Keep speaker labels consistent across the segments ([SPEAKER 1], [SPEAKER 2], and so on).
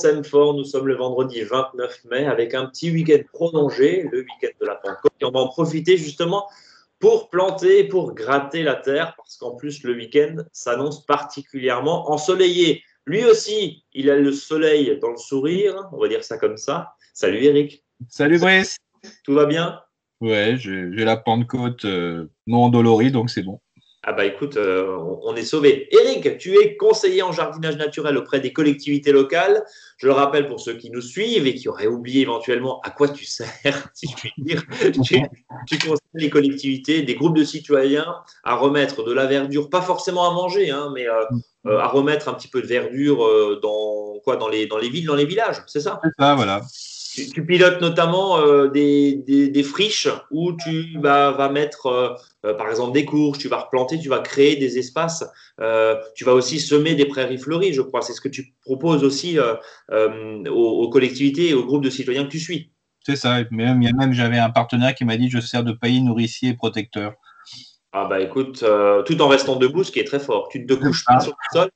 [SPEAKER 1] s'aime fort. Nous sommes le vendredi 29 mai avec un petit week-end prolongé, le week-end de la Pentecôte. Et on va en profiter justement pour planter, pour gratter la terre, parce qu'en plus, le week-end s'annonce particulièrement ensoleillé. Lui aussi, il a le soleil dans le sourire, on va dire ça comme ça. Salut Eric.
[SPEAKER 2] Salut Brice.
[SPEAKER 1] Tout va bien?
[SPEAKER 2] Ouais, j'ai la Pentecôte euh, non endolorie, donc c'est bon.
[SPEAKER 1] Ah bah écoute, euh, on est sauvé. Eric, tu es conseiller en jardinage naturel auprès des collectivités locales. Je le rappelle pour ceux qui nous suivent et qui auraient oublié éventuellement à quoi tu sers, si je puis dire. tu, conseilles les collectivités, des groupes de citoyens à remettre de la verdure, pas forcément à manger, hein, mais euh, euh, à remettre un petit peu de verdure dans les villes, dans les villages, c'est ça?
[SPEAKER 2] C'est voilà.
[SPEAKER 1] Tu, pilotes notamment euh, des, friches où tu vas mettre, euh, euh, par exemple, des courges, tu vas replanter, tu vas créer des espaces. tu vas aussi semer des prairies fleuries, je crois. C'est ce que tu proposes aussi aux, collectivités et aux groupes de citoyens que tu suis.
[SPEAKER 2] C'est ça. Même, même j'avais un partenaire qui m'a dit je sers de paillis nourricier et protecteur.
[SPEAKER 1] Ah bah écoute, tout en restant debout, ce qui est très fort. Tu ne te couches pas sur le sol.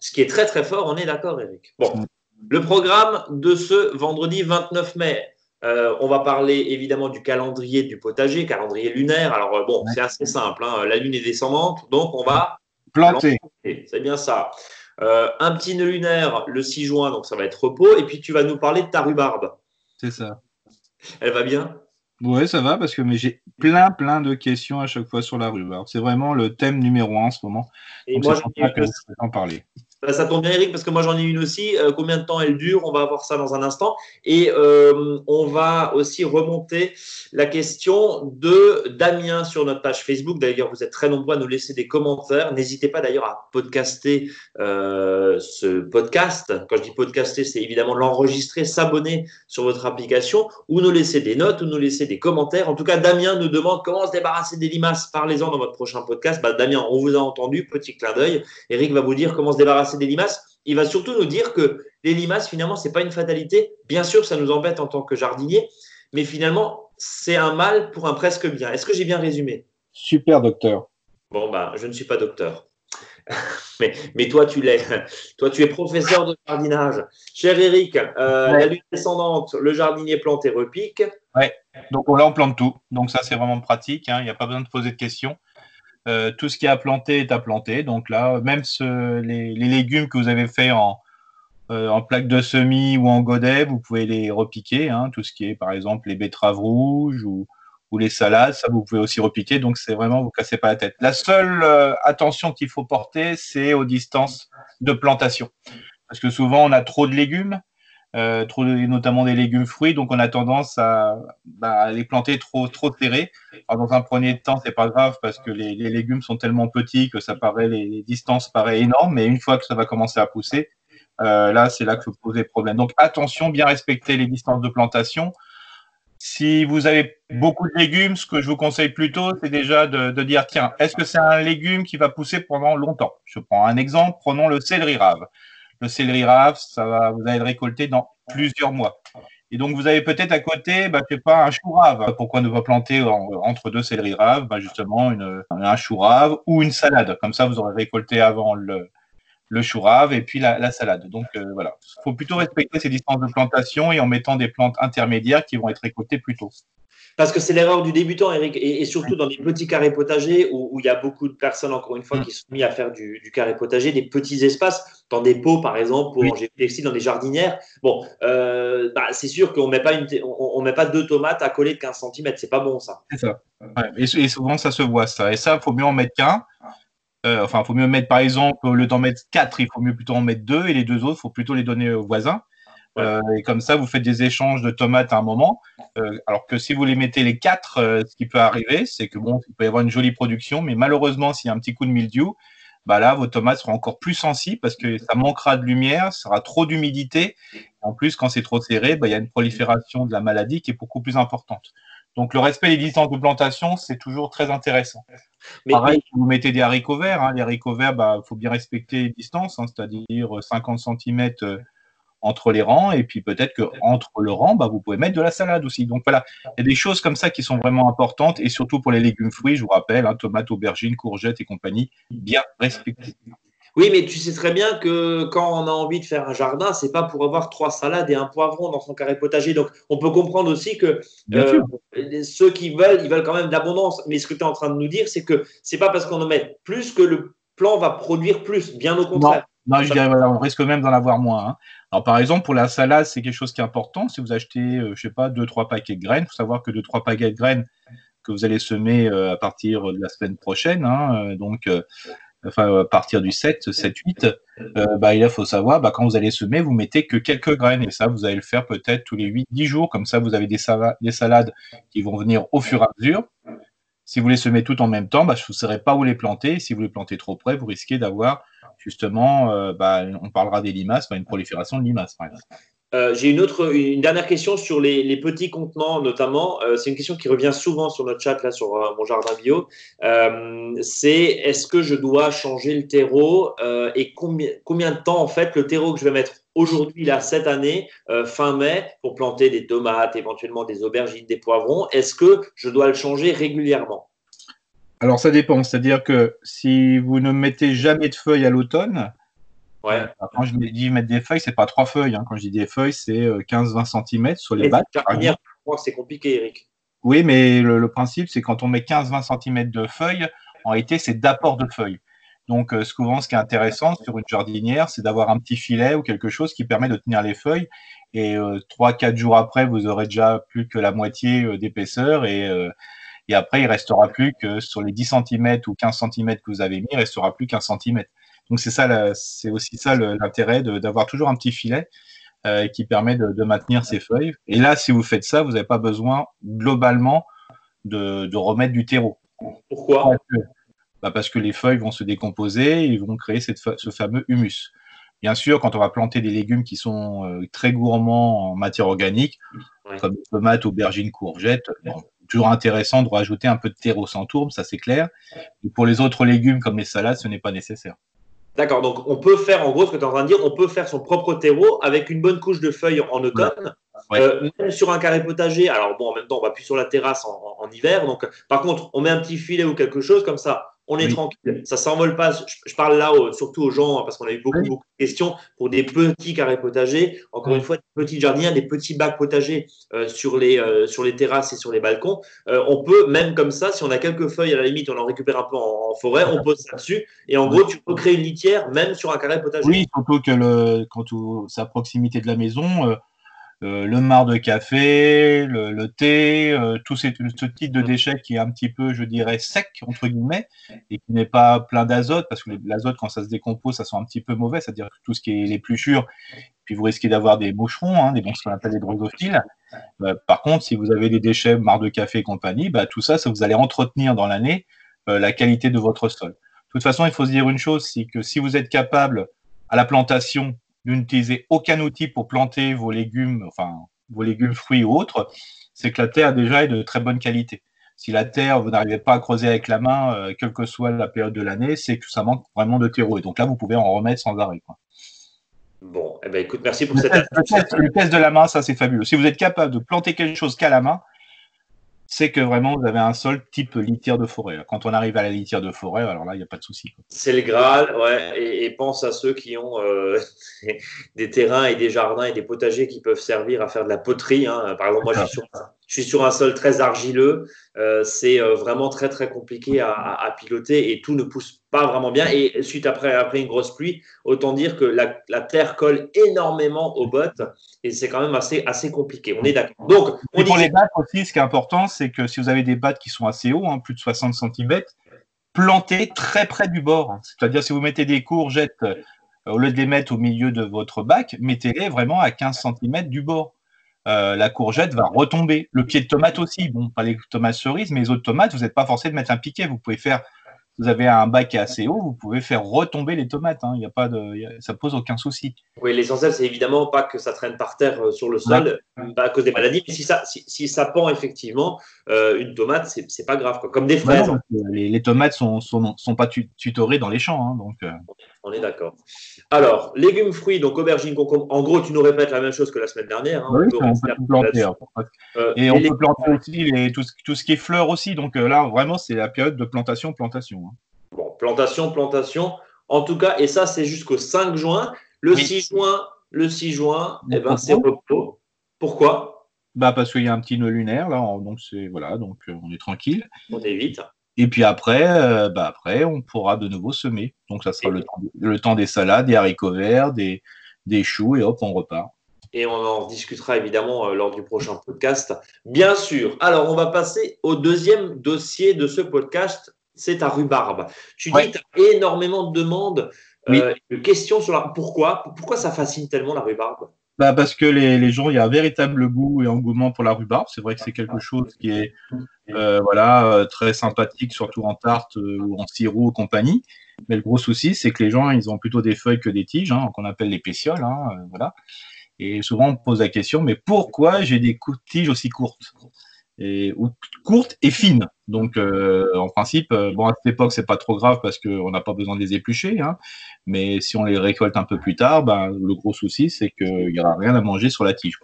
[SPEAKER 1] Ce qui est très très fort, on est d'accord, Eric. Bon, mm. Le programme de ce vendredi 29 mai. Euh, on va parler évidemment du calendrier du potager, calendrier lunaire. Alors euh, bon, c'est assez simple. Hein. La lune est descendante, donc on va
[SPEAKER 2] planter.
[SPEAKER 1] C'est bien ça. Euh, un petit nœud lunaire le 6 juin, donc ça va être repos. Et puis tu vas nous parler de ta rhubarbe.
[SPEAKER 2] C'est ça.
[SPEAKER 1] Elle va bien?
[SPEAKER 2] Oui, ça va parce que j'ai plein plein de questions à chaque fois sur la rhubarbe. C'est vraiment le thème numéro un en ce moment.
[SPEAKER 1] Et moi, je en parler. Bah, ça tombe bien, Eric, parce que moi j'en ai une aussi. Euh, combien de temps elle dure? On va voir ça dans un instant. Et euh, on va aussi remonter la question de Damien sur notre page Facebook. D'ailleurs, vous êtes très nombreux à nous laisser des commentaires. N'hésitez pas d'ailleurs à podcaster euh, ce podcast. Quand je dis podcaster, c'est évidemment l'enregistrer, s'abonner sur votre application ou nous laisser des notes ou nous laisser des commentaires. En tout cas, Damien nous demande comment se débarrasser des limaces. Parlez-en dans votre prochain podcast. Bah, Damien, on vous a entendu. Petit clin d'œil. Eric va vous dire comment se débarrasser des limaces, il va surtout nous dire que les limaces, finalement, ce n'est pas une fatalité. Bien sûr, ça nous embête en tant que jardinier, mais finalement, c'est un mal pour un presque bien. Est-ce que j'ai bien résumé?
[SPEAKER 2] Super, docteur.
[SPEAKER 1] Bon, ben, je ne suis pas docteur. mais, mais, toi, tu l'es. Toi, tu es professeur de jardinage. Cher Eric, euh, la lune descendante, le jardinier plante et repique.
[SPEAKER 2] Ouais. Donc là, on plante tout. Donc ça, c'est vraiment pratique. Hein. Il n'y a pas besoin de poser de questions. Euh, tout ce qui est à planter est à planter. Donc là, même les, légumes que vous avez fait en, euh, en plaque de semis ou en godet, vous pouvez les repiquer. Hein. tout ce qui est, par exemple, les betteraves rouges ou, les salades, ça vous pouvez aussi repiquer. Donc c'est vraiment, vous cassez pas la tête. La seule euh, attention qu'il faut porter, c'est aux distances de plantation. Parce que souvent, on a trop de légumes euh, trop, notamment des légumes fruits, donc on a tendance à, bah, les planter trop, trop serrés. Alors, dans un premier temps, c'est pas grave parce que les, les, légumes sont tellement petits que ça paraît, les, distances paraissent énormes, mais une fois que ça va commencer à pousser, euh, là, c'est là que vous posez problème. Donc attention, bien respecter les distances de plantation. Si vous avez beaucoup de légumes, ce que je vous conseille plutôt, c'est déjà de, de, dire, tiens, est-ce que c'est un légume qui va pousser pendant longtemps? Je prends un exemple, prenons le céleri rave. Le céleri rave, ça va, vous allez le récolter dans plusieurs mois. Et donc, vous avez peut-être à côté, bah, je sais pas, un chou rave. Pourquoi ne pas planter entre deux céleri raves, bah, justement, une, un chou rave ou une salade. Comme ça, vous aurez récolté avant le, le chou rave et puis la, salade. Donc, euh, voilà. Il faut plutôt respecter ces distances de plantation et en mettant des plantes intermédiaires qui vont être récoltées plus tôt.
[SPEAKER 1] Parce que c'est l'erreur du débutant, Eric, et, surtout dans les petits carrés potagers où, il y a beaucoup de personnes, encore une fois, mm. qui sont mis à faire du, carré potager, des petits espaces, dans des pots, par exemple, pour manger textile, dans des jardinières. Bon, euh, bah, c'est sûr qu'on ne met, pas on, met pas deux tomates à coller de 15 cm, c'est pas bon, ça.
[SPEAKER 2] C'est ça. Et, souvent, ça se voit, ça. Et ça, il faut mieux en mettre qu'un. Euh, enfin, il faut mieux mettre, par exemple, au lieu d'en mettre quatre, il faut mieux plutôt en mettre deux, et les deux autres, il faut plutôt les donner aux voisins. Euh, et comme ça, vous faites des échanges de tomates à un moment. Euh, alors que si vous les mettez les quatre, euh, ce qui peut arriver, c'est que bon, il peut y avoir une jolie production, mais malheureusement, s'il y a un petit coup de mildiou, bah là, vos tomates seront encore plus sensibles parce que ça manquera de lumière, ça sera trop d'humidité. En plus, quand c'est trop serré, bah, il y a une prolifération de la maladie qui est beaucoup plus importante. Donc, le respect des distances de plantation, c'est toujours très intéressant. Mais, Pareil, si vous mettez des haricots verts, hein, les haricots verts, il bah, faut bien respecter les distances, hein, c'est-à-dire 50 cm entre les rangs, et puis peut-être que entre le rang, bah, vous pouvez mettre de la salade aussi. Donc voilà, il y a des choses comme ça qui sont vraiment importantes, et surtout pour les légumes fruits, je vous rappelle, hein, tomates, aubergines, courgettes et compagnie, bien respectées.
[SPEAKER 1] Oui, mais tu sais très bien que quand on a envie de faire un jardin, c'est pas pour avoir trois salades et un poivron dans son carré potager. Donc, on peut comprendre aussi que euh, ceux qui veulent, ils veulent quand même d'abondance. Mais ce que tu es en train de nous dire, c'est que c'est pas parce qu'on en met plus que le plan va produire plus. Bien au contraire.
[SPEAKER 2] Non, je dirais, on risque même d'en avoir moins. Hein. Alors, par exemple, pour la salade, c'est quelque chose qui est important. Si vous achetez, je euh, je sais pas, deux, trois paquets de graines, il faut savoir que deux, trois paquets de graines que vous allez semer euh, à partir de la semaine prochaine, hein, donc enfin à partir du 7, 7, 8, bah, il faut savoir, bah, quand vous allez semer, vous mettez que quelques graines. Et ça, vous allez le faire peut-être tous les 8, 10 jours. Comme ça, vous avez des, des, salades qui vont venir au fur et à mesure. Si vous les semez tout en même temps, bah, je ne saurais pas où les planter. Si vous les plantez trop près, vous risquez d'avoir justement, euh, bah, on parlera des limaces, une prolifération de limaces, par exemple.
[SPEAKER 1] Euh, j'ai une autre, une dernière question sur les, petits contenants notamment. Euh, c'est une question qui revient souvent sur notre chat là sur euh, mon jardin bio. c'est est-ce que je dois changer le terreau et combien, combien de temps en fait le terreau que je vais mettre aujourd'hui là cette année fin mai pour planter des tomates, éventuellement des aubergines, des poivrons. Est-ce que je dois le changer régulièrement?
[SPEAKER 2] Alors ça dépend. C'est-à-dire que si vous ne mettez jamais de feuilles à l'automne Ouais. Quand je dis mettre des feuilles, c'est pas trois feuilles. Hein. Quand je dis des feuilles, c'est 15-20 euh, cm sur les bacs.
[SPEAKER 1] C'est compliqué, Eric.
[SPEAKER 2] Oui, mais le, principe, c'est quand on met 15-20 cm de feuilles, en réalité, c'est d'apport de feuilles. Donc, euh, souvent, ce qui est intéressant sur une jardinière, c'est d'avoir un petit filet ou quelque chose qui permet de tenir les feuilles. Et euh, trois, 3-4 jours après, vous aurez déjà plus que la moitié d'épaisseur. Et, et après, il restera plus que sur les 10 cm ou 15 cm que vous avez mis, il restera plus qu'un centimètre. Donc c'est ça, c'est aussi ça l'intérêt d'avoir toujours un petit filet euh, qui permet de, maintenir ses feuilles. Et là, si vous faites ça, vous n'avez pas besoin globalement de, remettre du terreau.
[SPEAKER 1] Pourquoi? Parce que,
[SPEAKER 2] bah, parce que les feuilles vont se décomposer et vont créer cette, ce fameux humus. Bien sûr, quand on va planter des légumes qui sont euh, très gourmands en matière organique, comme tomates, aubergines, courgettes, toujours intéressant de rajouter un peu de terreau sans tourbe, ça c'est clair. Et pour les autres légumes comme les salades, ce n'est pas nécessaire.
[SPEAKER 1] D'accord, donc on peut faire, en gros, ce que tu es en train de dire, on peut faire son propre terreau avec une bonne couche de feuilles en automne, euh, même sur un carré potager. Alors bon, en même temps, on va plus sur la terrasse en hiver. Donc, par contre, on met un petit filet ou quelque chose comme ça on est tranquille. Ça s'envole pas. Je, parle là surtout aux gens parce qu'on a eu beaucoup, beaucoup de questions pour des petits carrés potagers. Encore une fois, des petits jardins, des petits bacs potagers euh, sur, les, euh, sur les terrasses et sur les balcons. Euh, on peut, même comme ça, si on a quelques feuilles à la limite, on en récupère un peu en, forêt, on pose ça dessus. Et en gros, tu peux créer une litière même sur un carré potager.
[SPEAKER 2] Oui, surtout que le, quand c'est à proximité de la maison euh, le marc de café, le, thé, euh, tout ce type de déchets qui est un petit peu, je dirais, sec, entre guillemets, et qui n'est pas plein d'azote, parce que l'azote, quand ça se décompose, ça sent un petit peu mauvais, c'est-à-dire tout ce qui est l'épluchure, puis vous risquez d'avoir des moucherons, hein, des, ce qu'on appelle des drosophiles. Euh, par contre, si vous avez des déchets, marc de café et compagnie, bah, tout ça, ça vous allez entretenir dans l'année la qualité de votre sol. De toute façon, il faut se dire une chose, c'est que si vous êtes capable à la plantation n'utilisez aucun outil pour planter vos légumes, enfin vos légumes, fruits ou autres, c'est que la terre déjà est de très bonne qualité. Si la terre, vous n'arrivez pas à creuser avec la main, euh, quelle que soit la période de l'année, c'est que ça manque vraiment de terreau. Et donc là, vous pouvez en remettre sans arrêt.
[SPEAKER 1] Bon, eh ben, écoute, merci pour
[SPEAKER 2] le
[SPEAKER 1] cette.
[SPEAKER 2] Test, le test de la main, ça c'est fabuleux. Si vous êtes capable de planter quelque chose qu'à la main, c'est que vraiment vous avez un sol type litière de forêt. Quand on arrive à la litière de forêt, alors là, il n'y a pas de souci.
[SPEAKER 1] C'est le Graal, ouais. Et, pense à ceux qui ont euh, des terrains et des jardins et des potagers qui peuvent servir à faire de la poterie. Hein. Par exemple, moi, je suis sur je suis sur un sol très argileux. Euh, c'est euh, vraiment très très compliqué à, piloter et tout ne pousse pas vraiment bien. Et suite après, après une grosse pluie, autant dire que la, terre colle énormément aux bottes et c'est quand même assez, assez compliqué. On est d'accord.
[SPEAKER 2] Donc, pour les battes aussi, ce qui est important, c'est que si vous avez des battes qui sont assez hauts, hein, plus de 60 cm, plantez très près du bord. C'est-à-dire si vous mettez des courgettes, euh, au lieu de les mettre au milieu de votre bac, mettez-les vraiment à 15 cm du bord. Euh, la courgette va retomber. Le pied de tomate aussi. Bon, pas les tomates cerises, mais les autres tomates, vous n'êtes pas forcé de mettre un piquet. Vous pouvez faire, vous avez un bac assez haut, vous pouvez faire retomber les tomates. Hein. Il y a pas de, ça pose aucun souci.
[SPEAKER 1] Oui, l'essentiel, c'est évidemment pas que ça traîne par terre euh, sur le sol, pas à cause des maladies. Mais si ça, si, ça pend effectivement, euh, une tomate, c'est pas grave, comme des fraises.
[SPEAKER 2] les, tomates sont, sont, sont pas tutorées dans les champs, hein, donc.
[SPEAKER 1] On est d'accord. Alors, légumes, fruits, donc aubergines, concombre. En gros, tu nous répètes la même chose que la semaine dernière. Hein.
[SPEAKER 2] Oui, on peut, planter. Hein. Euh, et on peut planter aussi tout, ce qui est fleurs aussi. Donc euh, là, vraiment, c'est la période de plantation, plantation.
[SPEAKER 1] Bon, plantation, plantation. En tout cas, et ça, c'est jusqu'au 5 juin. Le 6 juin, le 6 juin, eh ben, c'est repos. Pourquoi?
[SPEAKER 2] Bah Parce qu'il y a un petit nœud lunaire, là, donc c'est voilà, donc euh, on est tranquille.
[SPEAKER 1] On évite.
[SPEAKER 2] Et puis après, euh, bah après, on pourra de nouveau semer. Donc ça sera le temps, le temps, des salades, des haricots verts, des, des choux, et hop, on repart
[SPEAKER 1] et on en discutera évidemment euh, lors du prochain podcast. Bien sûr. Alors, on va passer au deuxième dossier de ce podcast, c'est ta rhubarbe. Tu dis tu as énormément de demandes, euh, de questions sur la... Pourquoi Pourquoi ça fascine tellement la rhubarbe?
[SPEAKER 2] Bah parce que les, gens, il y a un véritable goût et engouement pour la rhubarbe. C'est vrai que c'est quelque chose qui est euh, voilà, très sympathique, surtout en tarte ou en sirop ou compagnie. Mais le gros souci, c'est que les gens, ils ont plutôt des feuilles que des tiges, hein, qu'on appelle les pétioles. Hein, voilà. Et souvent, on me pose la question, mais pourquoi j'ai des tiges aussi courtes? Et, ou courtes et fines. Donc, euh, en principe, euh, bon, à cette époque, c'est pas trop grave parce qu'on n'a pas besoin de les éplucher. Hein, mais si on les récolte un peu plus tard, ben, le gros souci, c'est qu'il n'y aura rien à manger sur la tige.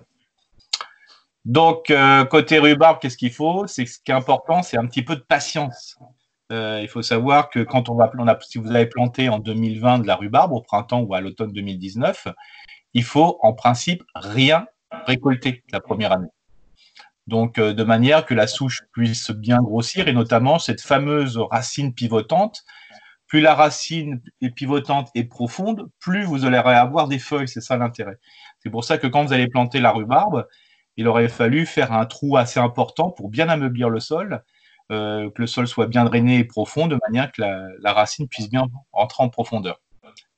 [SPEAKER 2] Donc, euh, côté rhubarbe, qu'est-ce qu'il faut? C'est ce qui est important, c'est un petit peu de patience. il faut savoir que quand on va, si vous avez planté en 2020 de la rhubarbe au printemps ou à l'automne 2019, il faut en principe rien récolter la première année. Donc, euh, de manière que la souche puisse bien grossir et notamment cette fameuse racine pivotante. Plus la racine est pivotante et profonde, plus vous allez avoir des feuilles. C'est ça l'intérêt. C'est pour ça que quand vous allez planter la rhubarbe, il aurait fallu faire un trou assez important pour bien ameublir le sol, euh, que le sol soit bien drainé et profond, de manière que la racine puisse bien entrer en profondeur.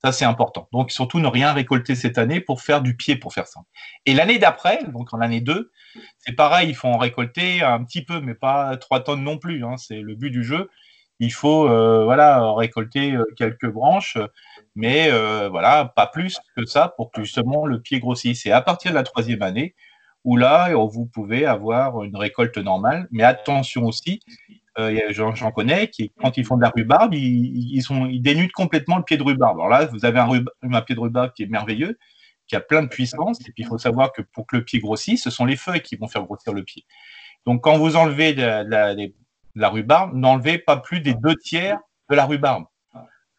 [SPEAKER 2] Ça, c'est important. Donc, surtout, ne rien récolter cette année pour faire du pied, pour faire ça. Et l'année d'après, donc en l'année 2, c'est pareil, il faut en récolter un petit peu, mais pas 3 tonnes non plus. Hein. c'est le but du jeu. Il faut euh, voilà, récolter euh, quelques branches, mais euh, voilà, pas plus que ça pour que justement le pied grossisse. Et à partir de la troisième année, où là, vous pouvez avoir une récolte normale. Mais attention aussi, euh, j'en connais qui, quand ils font de la rhubarbe, ils, ils, sont, ils dénudent complètement le pied de rhubarbe. Alors là, vous avez un, un, pied de rhubarbe qui est merveilleux, qui a plein de puissance. Et puis, il faut savoir que pour que le pied grossisse, ce sont les feuilles qui vont faire grossir le pied. Donc, quand vous enlevez de la, de la rhubarbe, n'enlevez pas plus des deux tiers de la rhubarbe.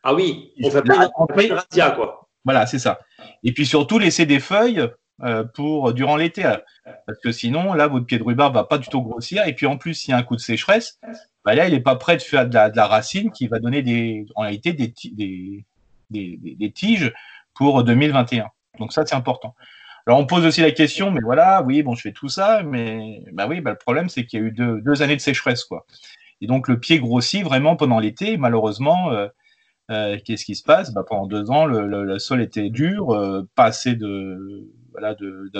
[SPEAKER 1] Ah oui, on fait pas une radia, quoi.
[SPEAKER 2] Voilà, c'est ça. Et puis surtout, laissez des feuilles pour durant l'été. Parce que sinon, là, votre pied de rhubarbe va pas du tout grossir. Et puis en plus, s'il y a un coup de sécheresse, bah là, il n'est pas prêt de faire de la, racine qui va donner des, en réalité des, tiges pour 2021. Donc ça, c'est important. Alors on pose aussi la question, mais voilà, oui, bon, je fais tout ça, mais bah oui, bah, le problème, c'est qu'il y a eu deux, deux, années de sécheresse, quoi. Et donc le pied grossit vraiment pendant l'été. Malheureusement, euh, euh, qu'est-ce qui se passe? Bah, Pendant deux ans, le, le, sol était dur, pas assez de voilà, de,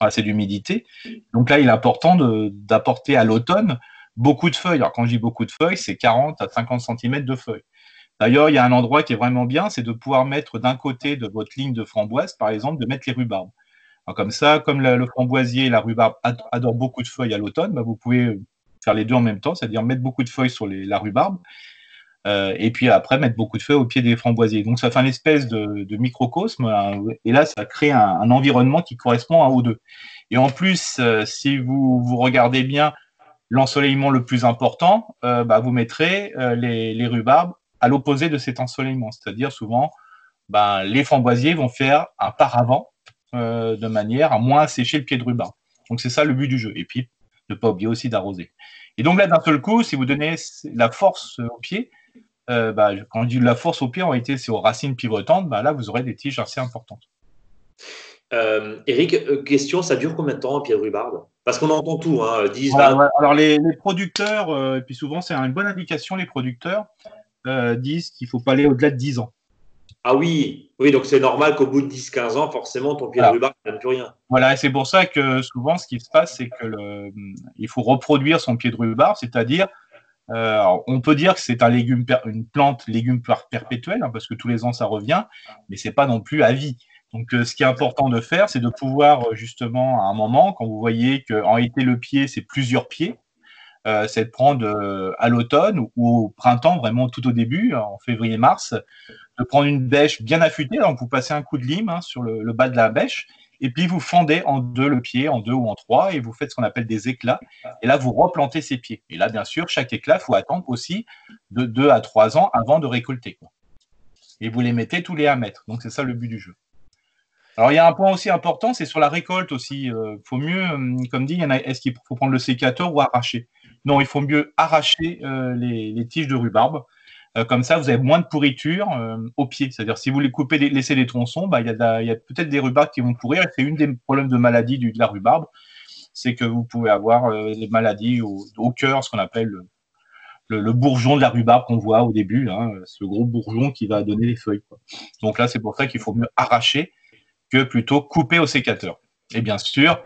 [SPEAKER 2] assez d'humidité. Donc là, il est important d'apporter à l'automne beaucoup de feuilles. Alors quand je dis beaucoup de feuilles, c'est 40 à 50 cm de feuilles. D'ailleurs, il y a un endroit qui est vraiment bien, c'est de pouvoir mettre d'un côté de votre ligne de framboise, par exemple, de mettre les rhubarbes. comme ça, comme le, framboisier et la rhubarbe adorent beaucoup de feuilles à l'automne, bah, vous pouvez faire les deux en même temps, c'est-à-dire mettre beaucoup de feuilles sur la rhubarbe euh, et puis après mettre beaucoup de feu au pied des framboisiers. Donc ça fait une espèce de, microcosme, hein, et là ça crée un, environnement qui correspond à O2. Et en plus, euh, si vous, vous regardez bien l'ensoleillement le plus important, euh, bah, vous mettrez les, rhubarbes à l'opposé de cet ensoleillement, c'est-à-dire souvent bah, les framboisiers vont faire un paravent de manière à moins sécher le pied de rhubarbe. Donc c'est ça le but du jeu. Et puis ne pas oublier aussi d'arroser. Et donc là, d'un seul coup, si vous donnez la force au pied, euh, bah, quand on dit la force au pied, en réalité, c'est aux racines pivotantes, bah, là, vous aurez des tiges assez importantes.
[SPEAKER 1] Euh, Eric, euh, question, ça dure combien de temps un pied de rhubarbe Parce qu'on entend tout, hein, 10,
[SPEAKER 2] Alors, les, producteurs, et puis souvent, c'est une bonne indication, les producteurs disent qu'il ne faut pas aller au-delà de 10 ans.
[SPEAKER 1] Ah oui, oui, donc c'est normal qu'au bout de 10-15 ans, forcément, ton pied de rhubarbe n'a plus rien.
[SPEAKER 2] Voilà, et c'est pour ça que souvent, ce qui se passe, c'est qu'il faut reproduire son pied de rhubarbe, c'est-à-dire euh, on peut dire que c'est un légume, une plante légume perpétuelle, hein, parce que tous les ans ça revient, mais c'est pas non plus à vie. Donc, euh, ce qui est important de faire, c'est de pouvoir euh, justement à un moment, quand vous voyez qu'en été le pied c'est plusieurs pieds, c'est de prendre à l'automne ou au printemps, vraiment tout au début, en février-mars, de prendre une bêche bien affûtée. Donc, vous passez un coup de lime hein, sur le, bas de la bêche et puis vous fendez en deux le pied, en deux ou en trois, et vous faites ce qu'on appelle des éclats. Et là, vous replantez ces pieds. Et là, bien sûr, chaque éclat, il faut attendre aussi de deux à trois ans avant de récolter. et vous les mettez tous les 1 mètre. Donc c'est ça le but du jeu. Alors il y a un point aussi important, c'est sur la récolte aussi. Il euh, faut mieux, euh, comme dit, est-ce qu'il faut prendre le sécateur ou arracher? Non, il faut mieux arracher euh, les, tiges de rhubarbe. Comme ça, vous avez moins de pourriture au pied. C'est-à-dire, si vous les coupez, laissez les tronçons, bah, il y a, peut-être des rhubarbes qui vont pourrir. C'est une des problèmes de maladie de la rhubarbe, c'est que vous pouvez avoir des maladies au, cœur, ce qu'on appelle le, bourgeon de la rhubarbe qu'on voit au début, hein, ce gros bourgeon qui va donner les feuilles. Donc là, c'est pour ça qu'il faut mieux arracher que plutôt couper au sécateur. Et bien sûr,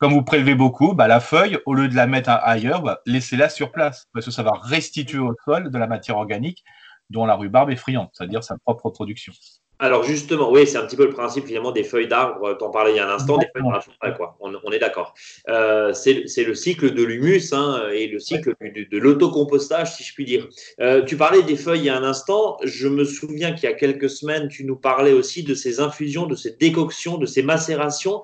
[SPEAKER 2] comme vous prélevez beaucoup, bah, la feuille, au lieu de la mettre ailleurs, bah, laissez-la sur place, parce que ça va restituer au sol de la matière organique dont la rhubarbe est friande, c'est-à-dire sa propre production.
[SPEAKER 1] Alors justement, oui, c'est un petit peu le principe finalement des feuilles d'arbre, tu en parlais il y a un instant, des feuilles quoi. On, est d'accord. Euh, c'est le cycle de l'humus hein, et le cycle de, l'autocompostage, si je puis dire. Euh, tu parlais des feuilles il y a un instant. Je me souviens qu'il y a quelques semaines, tu nous parlais aussi de ces infusions, de ces décoctions, de ces macérations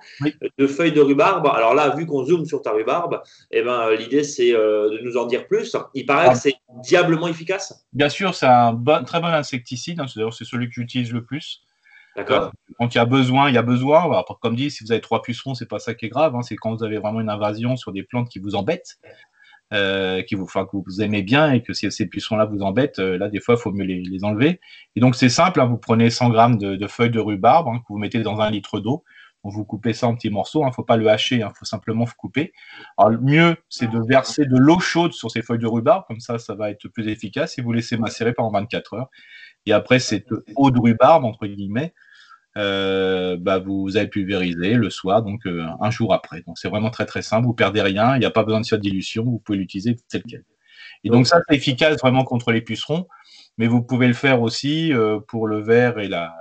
[SPEAKER 1] de feuilles de rhubarbe. Alors là, vu qu'on zoome sur ta rhubarbe, eh ben, l'idée c'est euh, de nous en dire plus. Il paraît que ah. c'est diablement efficace.
[SPEAKER 2] Bien sûr, c'est un bon, très bon insecticide. Hein. c'est celui que j'utilise le plus.
[SPEAKER 1] D'accord.
[SPEAKER 2] Quand il y a besoin, il y a besoin. comme dit, si vous avez trois pucerons, c'est pas ça qui est grave. Hein. c'est quand vous avez vraiment une invasion sur des plantes qui vous embêtent, euh, qui vous, que vous aimez bien et que si ces pucerons-là vous embêtent, euh, là, des fois, il faut mieux les, enlever. Et donc, c'est simple. Hein. vous prenez 100 grammes de, feuilles de rhubarbe que vous mettez dans un litre d'eau. Vous coupez ça en petits morceaux. Il ne faut pas le hacher. Il faut simplement vous couper. Alors, le mieux, c'est de verser de l'eau chaude sur ces feuilles de rhubarbe. Comme ça, ça va être plus efficace. Et vous laissez macérer pendant 24 heures. Et après, cette eau de rhubarbe, entre guillemets, euh, bah, vous avez pulvérisé le soir, donc euh, un jour après. Donc c'est vraiment très très simple, vous perdez rien, il n'y a pas besoin de faire dilution, vous pouvez l'utiliser tel quel. Et donc ça, c'est efficace vraiment contre les pucerons, mais vous pouvez le faire aussi euh, pour le verre et la,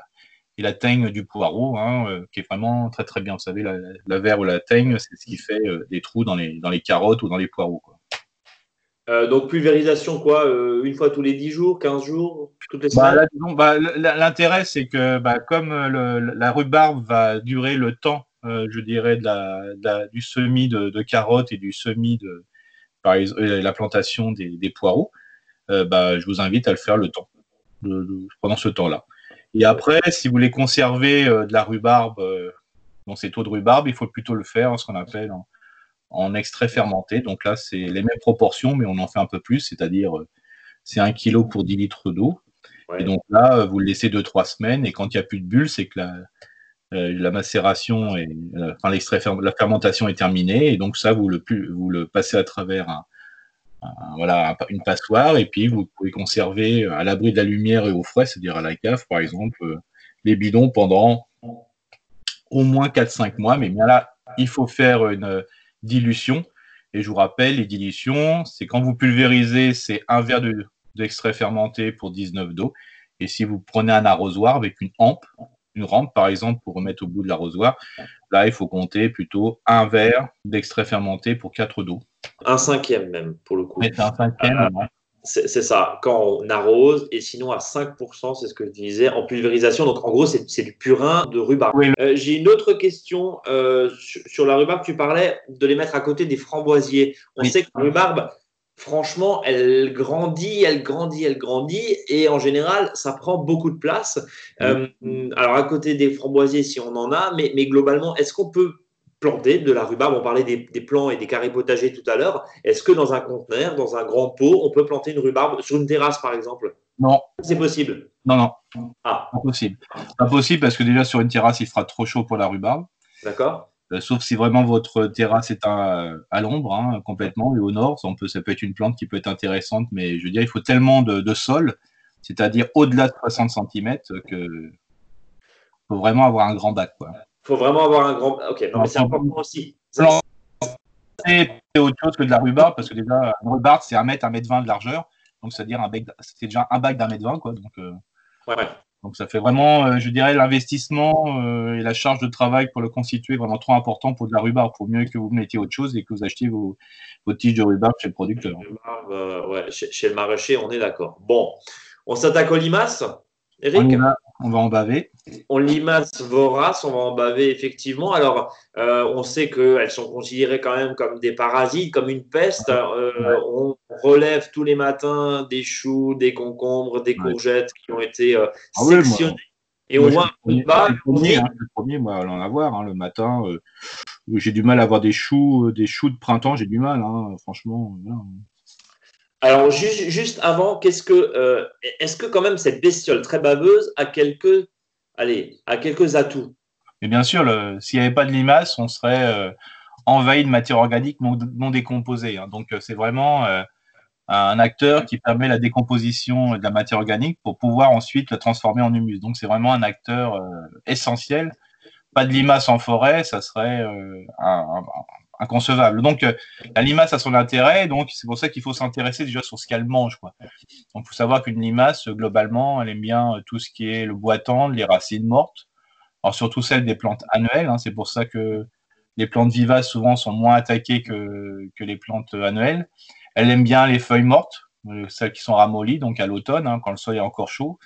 [SPEAKER 2] et la teigne du poireau, hein, qui est vraiment très très bien. Vous savez, la, verre ou la teigne, c'est ce qui fait des trous dans les, dans les carottes ou dans les poireaux.
[SPEAKER 1] Donc pulvérisation quoi Une fois tous les 10 jours, 15 jours, toutes les bah,
[SPEAKER 2] bah, L'intérêt c'est que bah, comme la rhubarbe va durer le temps, euh, je dirais, de du semis de, carottes et du semis de par exemple, la plantation des, poireaux, je vous invite à le faire le temps, pendant ce temps-là. Et après, si vous voulez conserver de la rhubarbe dans ces taux de rhubarbe, il faut plutôt le faire, ce qu'on appelle en extrait fermenté. Donc là, c'est les mêmes proportions, mais on en fait un peu plus, c'est-à-dire euh, c'est un kilo pour 10 litres d'eau. Et donc là, euh, vous le laissez 2-3 semaines, et quand il n'y a plus de bulles, c'est que la, euh, macération et enfin l'extrait la fermentation est terminée, et donc ça, vous le, passez à travers voilà, une passoire, et puis vous pouvez conserver à l'abri de la lumière et au frais, c'est-à-dire à la cave, par exemple, les bidons pendant au moins 4-5 mois. Mais bien là, il faut faire une, dilution. Et je vous rappelle, les dilutions, c'est quand vous pulvérisez, c'est un verre d'extrait fermenté pour 19 d'eau. Et si vous prenez un arrosoir avec une hampe, une rampe par exemple pour remettre au bout de l'arrosoir, là il faut compter plutôt un verre d'extrait fermenté pour 4 d'eau.
[SPEAKER 1] Un cinquième même pour le coup.
[SPEAKER 2] un cinquième. Ah,
[SPEAKER 1] c'est ça, quand on arrose, et sinon à 5%, c'est ce que je disais, en pulvérisation. Donc en gros, c'est du purin de rhubarbe. Euh, j'ai une autre question euh, sur, la rhubarbe. Tu parlais de les mettre à côté des framboisiers. On sait que la rhubarbe, franchement, elle grandit, elle grandit, elle grandit, et en général, ça prend beaucoup de place. Euh, alors à côté des framboisiers, si on en a, mais, mais globalement, est-ce qu'on peut planter de la rhubarbe? On parlait des, plants et des carrés potagers tout à l'heure. Est-ce que dans un conteneur, dans un grand pot, on peut planter une rhubarbe sur une terrasse, par exemple?
[SPEAKER 2] Non.
[SPEAKER 1] C'est possible?
[SPEAKER 2] Non, non. Ah. Impossible. Impossible parce que déjà sur une terrasse, il fera trop chaud pour la rhubarbe.
[SPEAKER 1] D'accord.
[SPEAKER 2] Euh, sauf si vraiment votre terrasse est à, l'ombre, hein, complètement, et au nord, ça, peut, ça peut être une plante qui peut être intéressante, mais je veux dire, il faut tellement de, sol, c'est-à-dire au-delà de 60 cm, que faut vraiment avoir un grand bac. Quoi
[SPEAKER 1] faut vraiment avoir un grand. Ok, non, mais c'est important aussi.
[SPEAKER 2] C'est autre chose que de la rhubarbe, parce que déjà, une rhubarbe, c'est 1 mètre, 1 mètre 20 de largeur. Donc, c'est-à-dire, c'est déjà un bac d'un mètre 20, quoi. Donc, euh,
[SPEAKER 1] ouais,
[SPEAKER 2] donc, ça fait vraiment, euh, je dirais, l'investissement euh, et la charge de travail pour le constituer vraiment trop important pour de la rhubarbe. Pour mieux que vous mettiez autre chose et que vous achetiez vos, tiges de rhubarbe chez le producteur.
[SPEAKER 1] ouais, chez, chez, le maraîcher, on est d'accord. Bon, on s'attaque aux limaces, Eric
[SPEAKER 2] on va en baver.
[SPEAKER 1] On limace vorace, on va en baver effectivement. Alors, euh, on sait qu'elles sont considérées quand même comme des parasites, comme une peste. Euh, on relève tous les matins des choux, des concombres, des courgettes qui ont été euh, ah sectionnés.
[SPEAKER 2] Et on voit un bas. Le premier, hein, le premier moi, à en avoir hein, le matin. j'ai du mal à avoir des choux, des choux de printemps. J'ai du mal, hein, franchement.
[SPEAKER 1] Alors, juste, avant, qu'est-ce que, euh, est-ce que quand même cette bestiole très baveuse a quelques, allez, a quelques atouts?
[SPEAKER 2] Et bien sûr, s'il n'y avait pas de limaces, on serait euh, envahi de matière organique non, décomposée. Hein. Donc, euh, c'est vraiment un acteur qui permet la décomposition de la matière organique pour pouvoir ensuite la transformer en humus. Donc, c'est vraiment un acteur essentiel. Pas de limaces en forêt, ça serait un inconcevable. Donc, euh, la limace a son intérêt, donc c'est pour ça qu'il faut s'intéresser déjà sur ce qu'elle mange. Quoi. Donc, il faut savoir qu'une limace, globalement, elle aime bien euh, tout ce qui est le bois les racines mortes, alors surtout celles des plantes annuelles. Hein. c'est pour ça que les plantes vivaces, souvent, sont moins attaquées que, que les plantes annuelles. Elle aime bien les feuilles mortes, euh, celles qui sont ramollies, donc à l'automne, hein, quand le sol est encore chaud.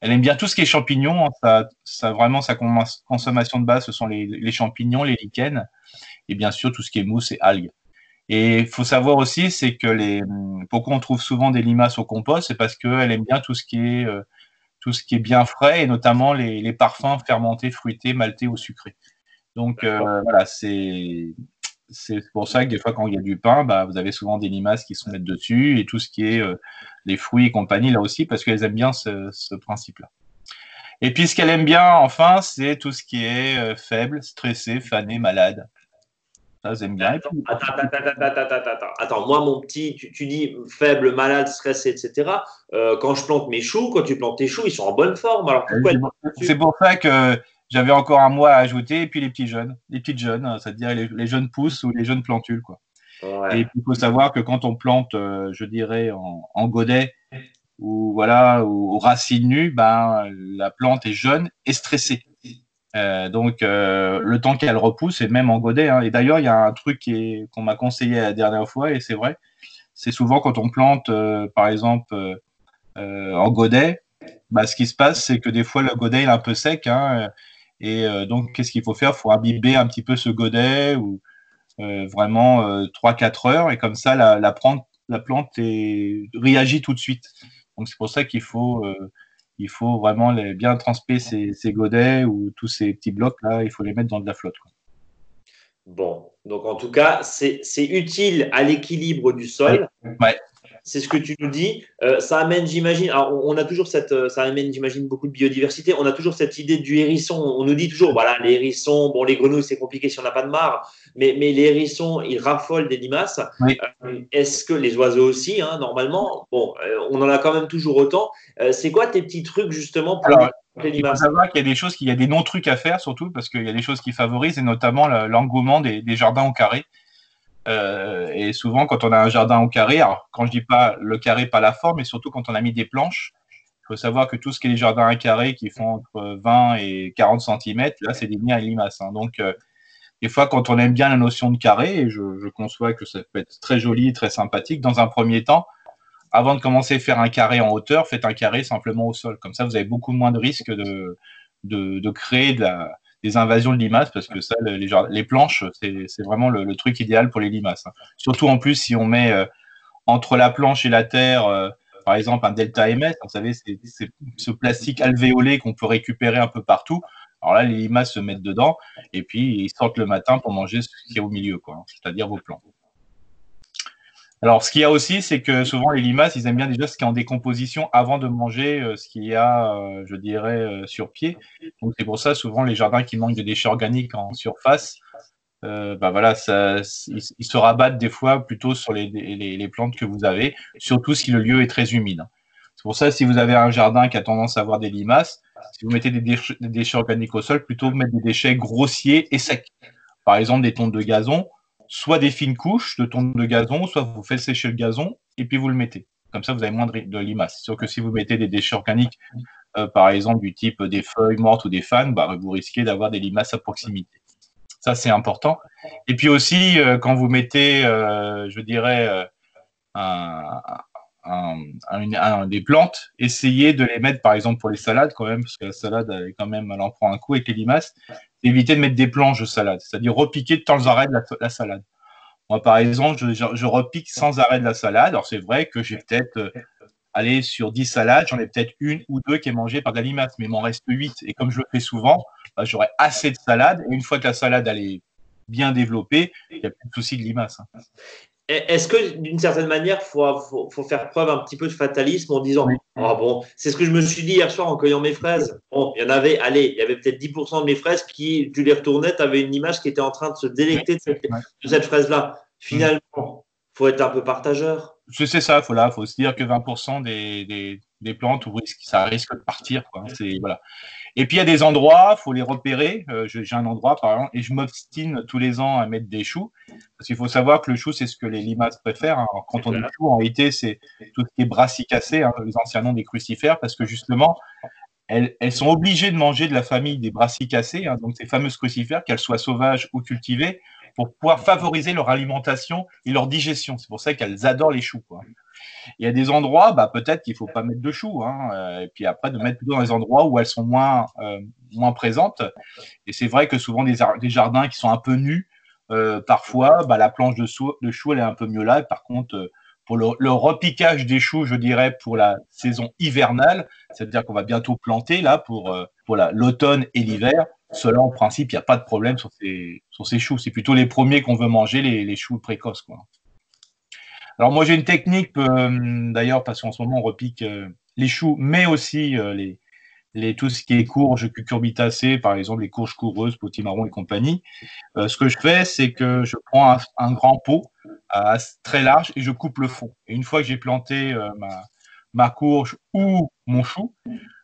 [SPEAKER 2] Elle aime bien tout ce qui est champignons. Hein. Ça, vraiment, sa consommation de base, ce sont les, les champignons, les lichens et bien sûr tout ce qui est mousse et algues. Et il faut savoir aussi, c'est que les, pourquoi on trouve souvent des limaces au compost, c'est parce qu'elle aime bien tout ce qui est euh, tout ce qui est bien frais et notamment les, les parfums fermentés, fruités, maltés ou sucrés. Donc euh, voilà, c'est c'est pour ça que des fois quand il y a du pain, bah, vous avez souvent des limaces qui se mettent dessus et tout ce qui est euh, les fruits et compagnie là aussi parce qu'elles aiment bien ce, ce principe-là. Et puis ce qu'elle aime bien enfin, c'est tout ce qui est faible, stressé, fané, malade.
[SPEAKER 1] Attends, attends, moi, mon petit, tu, dis faible, malade, stressé, etc. Euh, quand je plante mes choux, quand tu plantes tes choux, ils sont en bonne forme. Alors pourquoi
[SPEAKER 2] C'est pour ça que j'avais encore un mois à ajouter, et puis les petits jeunes, les petites jeunes, c'est-à-dire les, jeunes pousses ou les jeunes plantules. Quoi. Et il faut savoir que quand on plante, euh, je dirais, en, godet ou voilà, ou aux racines nues, ben, la plante est jeune et stressée. Euh, donc, euh, le temps qu'elle repousse, et même en godet. Hein. Et d'ailleurs, il y a un truc qu'on m'a conseillé la dernière fois, et c'est vrai, c'est souvent quand on plante, euh, par exemple, en godet, bah, ce qui se passe, c'est que des fois, le godet est un peu sec. Hein, et donc, qu'est-ce qu'il faut faire? Il faut imbiber un petit peu ce godet, ou vraiment 3-4 heures, et comme ça, la, la plante, la plante réagit tout de suite. Donc, c'est pour ça qu'il faut il faut vraiment les, bien transper ces, godets ou tous ces petits blocs là, il faut les mettre dans de la flotte.
[SPEAKER 1] Bon, donc en tout cas, c'est utile à l'équilibre du sol.
[SPEAKER 2] Ouais.
[SPEAKER 1] C'est ce que tu nous dis. Euh, ça amène, j'imagine, on a toujours cette, euh, ça amène, j'imagine, beaucoup de biodiversité. On a toujours cette idée du hérisson. On nous dit toujours, voilà, les hérissons, bon, les grenouilles, c'est compliqué si on n'a pas de mare, mais, mais les hérissons, ils raffolent des limaces. Euh, est-ce que les oiseaux aussi, hein, normalement, bon, on en a quand même toujours autant. c'est quoi tes petits trucs justement pour
[SPEAKER 2] les limaces Il faut savoir qu'il y a des choses, qu'il y a des non-trucs à faire surtout parce qu'il y a des choses qui favorisent et notamment l'engouement des, des jardins au carré. Euh, et souvent, quand on a un jardin au carré, alors quand je dis pas le carré, pas la forme, mais surtout quand on a mis des planches, il faut savoir que tout ce qui est les jardins à carré qui font entre 20 et 40 cm, là, c'est des liens à limaces. Hein. Donc, euh, des fois, quand on aime bien la notion de carré, et je, je, conçois que ça peut être très joli, très sympathique, dans un premier temps, avant de commencer à faire un carré en hauteur, faites un carré simplement au sol. Comme ça, vous avez beaucoup moins de risques de, de, de créer de la, des invasions de limaces parce que ça, les, planches, c'est vraiment le, truc idéal pour les limaces. Hein. Surtout en plus si on met euh, entre la planche et la terre, euh, par exemple, un delta MS, vous savez, c'est ce plastique alvéolé qu'on peut récupérer un peu partout. Alors là, les limaces se mettent dedans et puis ils sortent le matin pour manger ce qui est au milieu, hein, c'est-à-dire vos plantes. Alors, ce qu'il y a aussi, c'est que souvent les limaces, ils aiment bien déjà ce qui est en décomposition avant de manger euh, ce qu'il y a, euh, je dirais, euh, sur pied. Donc, c'est pour ça, souvent, les jardins qui manquent de déchets organiques en surface, bah voilà, ça, ils, se rabattent des fois plutôt sur les, plantes que vous avez, surtout si le lieu est très humide. C'est pour ça, si vous avez un jardin qui a tendance à avoir des limaces, si vous mettez des déchets, des déchets organiques au sol, plutôt mettre des déchets grossiers et secs. Par exemple, des tontes de gazon soit des fines couches de tonte de gazon, soit vous faites sécher le gazon et puis vous le mettez. Comme ça, vous avez moins de, limaces. Sauf que si vous mettez des déchets organiques, euh, par exemple du type des feuilles mortes ou des fans, bah, vous risquez d'avoir des limaces à proximité. Ça, c'est important. Et puis aussi, euh, quand vous mettez, euh, je dirais, des plantes, essayer de les mettre, par exemple, pour les salades quand même, parce que la salade, elle, quand même, elle en prend un coup avec les limaces, éviter de mettre des planches de salade, c'est-à-dire repiquer de temps en arrêt de la, salade. Moi, par exemple, je, repique sans arrêt de la salade. Alors, c'est vrai que j'ai peut-être euh, sur 10 salades, j'en ai peut-être une ou deux qui est mangée par de la mais il m'en reste 8. Et comme je le fais souvent, bah, j'aurai assez de salade. Et une fois que la salade elle est bien développée, il n'y a plus de souci de limace.
[SPEAKER 1] Est-ce que d'une certaine manière, il faut, faire preuve un petit peu de fatalisme en disant Ah bon, c'est ce que je me suis dit hier soir en cueillant mes fraises. Bon, il y en avait, allez, il y avait peut-être 10% de mes fraises qui, tu les retournais, tu avais une image qui était en train de se délecter de cette, fraise-là. Finalement, il faut être un peu partageur.
[SPEAKER 2] C'est ça, il faut, faut se dire que 20% des, des, plantes, ça risque de partir. Voilà. Et puis il y a des endroits, il faut les repérer. Euh, j'ai un endroit par exemple, et je m'obstine tous les ans à mettre des choux, parce qu'il faut savoir que le chou, c'est ce que les limaces préfèrent. Hein. quand on dit chou, en réalité, c'est tout ce qui est brassicacé, hein, les anciens noms des crucifères, parce que justement, elles, elles, sont obligées de manger de la famille des brassicacées, hein, donc ces fameuses crucifères, qu'elles soient sauvages ou cultivées, pour pouvoir favoriser leur alimentation et leur digestion. C'est pour ça qu'elles adorent les choux. Quoi. Il y a des endroits, bah, peut-être qu'il ne faut pas mettre de choux, hein, euh, et puis après de mettre dans les endroits où elles sont moins, euh, moins présentes. Et c'est vrai que souvent des, des, jardins qui sont un peu nus, euh, parfois, bah, la planche de, de chou, elle est un peu mieux là. Par contre, pour le, repiquage des choux, je dirais, pour la saison hivernale, c'est-à-dire qu'on va bientôt planter là pour, pour l'automne et l'hiver. Cela, en principe, il n'y a pas de problème sur ces, sur ces choux. C'est plutôt les premiers qu'on veut manger, les, choux précoces. Quoi. Alors moi j'ai une technique, euh, d'ailleurs, parce qu'en ce moment on repique euh, les choux, mais aussi euh, les, les, tout ce qui est courges cucurbitacées, par exemple les courges coureuses, potimarron et compagnie. ce que je fais, c'est que je prends un, grand pot très large et je coupe le fond. Et une fois que j'ai planté ma, ma, courge ou mon chou,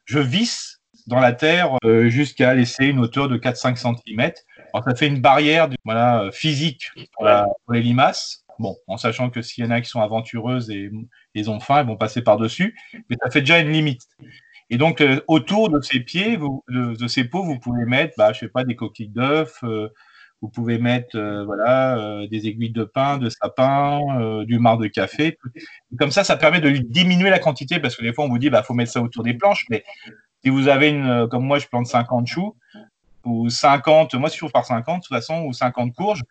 [SPEAKER 2] je visse dans la terre jusqu'à laisser une hauteur de 4-5 cm. Alors, ça fait une barrière voilà, physique pour, pour les limaces Bon, en sachant que s'il y en a qui sont aventureuses et ils ont faim, ils vont passer par-dessus, mais ça fait déjà une limite. Et donc, euh, autour de ces pieds, de, ces pots, vous pouvez mettre, bah, je sais pas, des coquilles d'œufs, euh, vous pouvez mettre euh, voilà, des aiguilles de pain, de sapin, du marc de café. comme ça, ça permet de diminuer la quantité, parce que des fois, on vous dit, bah, faut mettre ça autour des planches, mais si vous avez une, comme moi, je plante 50 choux, ou 50, moi, si je trouve par 50, de toute façon, ou 50 courges,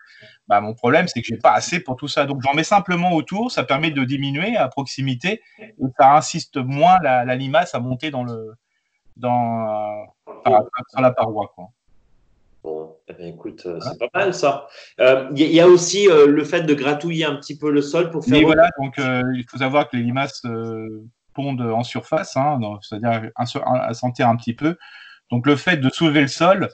[SPEAKER 2] bah, mon problème, c'est que j'ai pas assez pour tout ça. Donc, j'en mets simplement autour, ça permet de diminuer à proximité, et ça insiste moins la, limace à monter dans le, dans, sur la paroi, quoi.
[SPEAKER 1] Bon, eh écoute, euh, c'est pas mal ça. Il euh, y, a aussi euh, le fait de gratouiller un petit peu le sol pour faire.
[SPEAKER 2] Oui, voilà, donc il faut savoir que les limaces pondent en surface, hein, c'est-à-dire à sentir un petit peu. Donc le fait de soulever le sol,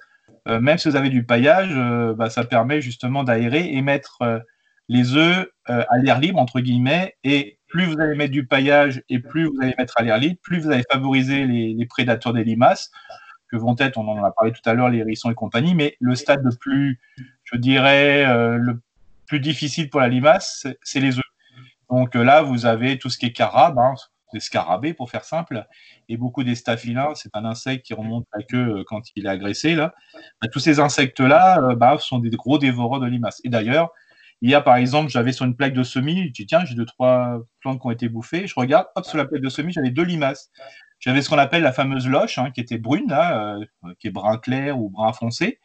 [SPEAKER 2] euh, même si vous avez du paillage, euh, bah, ça permet justement d'aérer et mettre euh, les œufs à l'air libre, entre guillemets. Et plus vous allez mettre du paillage et plus vous allez mettre à l'air libre, plus vous allez favoriser les, prédateurs des limaces, que vont être, on en a parlé tout à l'heure, les hérissons et compagnie. Mais le stade le plus, je dirais, le plus difficile pour la limace, c'est les œufs. Donc là, vous avez tout ce qui est carabe, hein, des scarabées pour faire simple, et beaucoup des staphylins, c'est un insecte qui remonte la queue euh, quand il est agressé. Là. Bah, tous ces insectes-là euh, bah, sont des gros dévoreurs de limaces. Et d'ailleurs, il y a par exemple, j'avais sur une plaque de semis, je dis tiens, j'ai deux, trois plantes qui ont été bouffées. Je regarde, hop, sur la plaque de semis, j'avais deux limaces. J'avais ce qu'on appelle la fameuse loche, hein, qui était brune, euh, qui est brun clair ou brun foncé.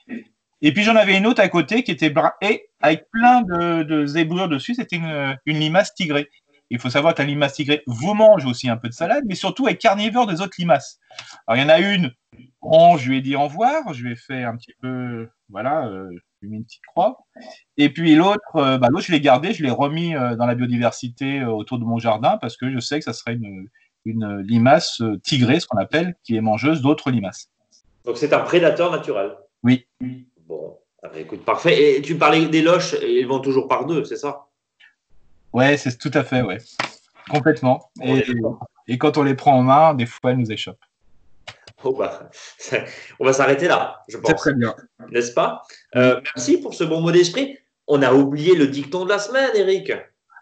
[SPEAKER 2] Et puis j'en avais une autre à côté qui était brun et avec plein de, de zébrures dessus. C'était une limace tigrée. Il faut savoir que la limace tigrée vous mange aussi un peu de salade, mais surtout est carnivore des autres limaces. Alors, il y en a une, bon, je lui ai dit au revoir, je lui ai fait un petit peu, voilà, euh, je lui ai mis une petite croix. Et puis l'autre, euh, bah, l'autre, je l'ai gardé, je l'ai remis euh, dans la biodiversité autour de mon jardin parce que je sais que ça serait une, une limace tigrée, ce qu'on appelle, qui est mangeuse d'autres limaces.
[SPEAKER 1] Donc, c'est un prédateur naturel.
[SPEAKER 2] Oui.
[SPEAKER 1] Bon, ah, bah, écoute, parfait. Et tu parlais des loches, ils vont toujours par deux, c'est ça?
[SPEAKER 2] Ouais, c'est tout à fait, ouais. Complètement. Et, quand on les prend en main, des fois, elles nous échappent.
[SPEAKER 1] Oh bah, on va s'arrêter là, je pense.
[SPEAKER 2] C'est très bien.
[SPEAKER 1] N'est-ce pas? Euh, Merci pour ce bon mot d'esprit. On a oublié le dicton de la semaine, Eric.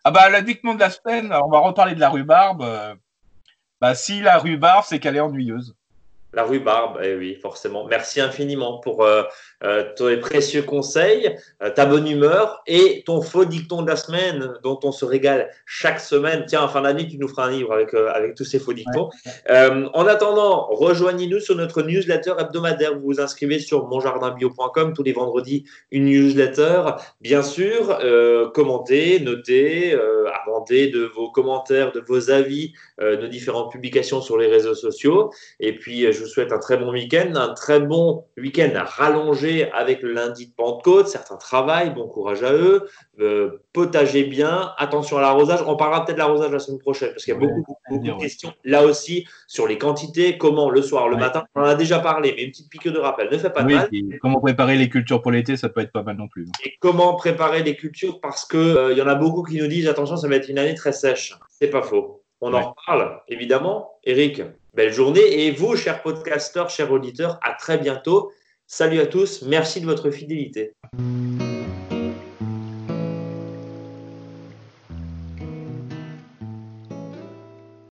[SPEAKER 2] Ah bah, le dicton de la semaine, on va reparler de la rhubarbe. Bah, si la rhubarbe, c'est qu'elle est ennuyeuse.
[SPEAKER 1] La rhubarbe, eh oui, forcément. Merci infiniment pour euh, euh, tes précieux conseils, euh, ta bonne humeur et ton faux dicton de la semaine dont on se régale chaque semaine. Tiens, en fin d'année, tu nous feras un livre avec, avec tous ces faux dictons. en attendant, rejoignez-nous sur notre newsletter hebdomadaire. Vous vous inscrivez sur monjardinbio.com tous les vendredis, une newsletter. Bien sûr, commentez, notez, abondez de vos commentaires, de vos avis, nos différentes publications sur les réseaux sociaux. Et puis, je je vous souhaite un très bon week-end, un très bon week-end rallongé avec le lundi de Pentecôte. Certains travaillent, bon courage à eux. Euh, potagez bien, attention à l'arrosage. On parlera peut-être de l'arrosage la semaine prochaine parce qu'il y a beaucoup, de questions là aussi sur les quantités, comment le soir, le matin. On en a déjà parlé, mais une petite pique de rappel ne fait pas de mal.
[SPEAKER 2] Comment préparer les cultures pour l'été, ça peut être pas mal non plus.
[SPEAKER 1] Et comment préparer les cultures parce qu'il euh, y en a beaucoup qui nous disent attention, ça va être une année très sèche. C'est pas faux. On en parle, évidemment. Eric, belle journée. Et vous, chers podcasteurs, chers auditeurs, à très bientôt. Salut à tous. Merci de votre fidélité.